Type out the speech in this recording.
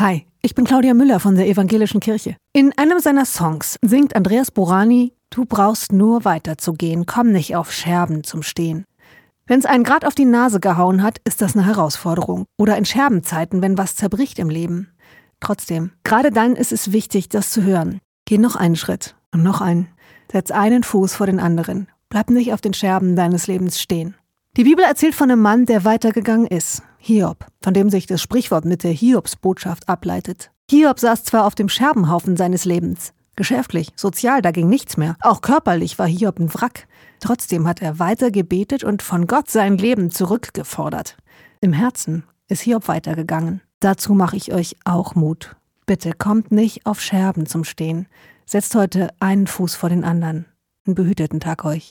Hi, ich bin Claudia Müller von der Evangelischen Kirche. In einem seiner Songs singt Andreas Borani, Du brauchst nur weiterzugehen, komm nicht auf Scherben zum Stehen. Wenn es einen grad auf die Nase gehauen hat, ist das eine Herausforderung. Oder in Scherbenzeiten, wenn was zerbricht im Leben. Trotzdem, gerade dann ist es wichtig, das zu hören. Geh noch einen Schritt und noch einen. Setz einen Fuß vor den anderen. Bleib nicht auf den Scherben deines Lebens stehen. Die Bibel erzählt von einem Mann, der weitergegangen ist. Hiob, von dem sich das Sprichwort mit der Hiobsbotschaft ableitet. Hiob saß zwar auf dem Scherbenhaufen seines Lebens. Geschäftlich, sozial, da ging nichts mehr. Auch körperlich war Hiob ein Wrack. Trotzdem hat er weiter gebetet und von Gott sein Leben zurückgefordert. Im Herzen ist Hiob weitergegangen. Dazu mache ich euch auch Mut. Bitte kommt nicht auf Scherben zum Stehen. Setzt heute einen Fuß vor den anderen. Einen behüteten Tag euch.